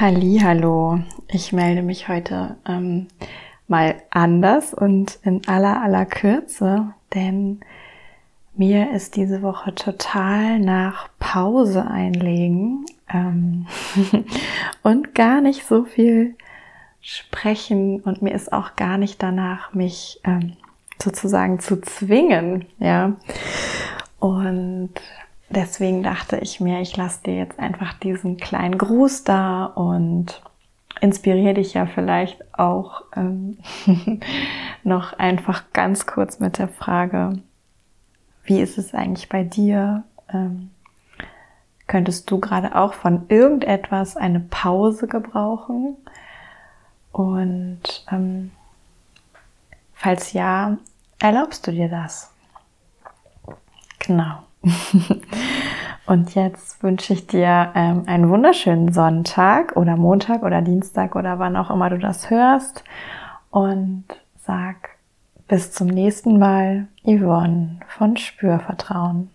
Hallo, ich melde mich heute ähm, mal anders und in aller aller Kürze, denn mir ist diese Woche total nach Pause einlegen ähm, und gar nicht so viel sprechen und mir ist auch gar nicht danach, mich ähm, sozusagen zu zwingen, ja. Und deswegen dachte ich mir, ich lasse dir jetzt einfach diesen kleinen Gruß da und inspiriere dich ja vielleicht auch ähm, noch einfach ganz kurz mit der Frage, wie ist es eigentlich bei dir? Ähm, könntest du gerade auch von irgendetwas eine Pause gebrauchen? Und ähm, falls ja, erlaubst du dir das? Genau. Und jetzt wünsche ich dir ähm, einen wunderschönen Sonntag oder Montag oder Dienstag oder wann auch immer du das hörst. Und sag bis zum nächsten Mal, Yvonne von Spürvertrauen.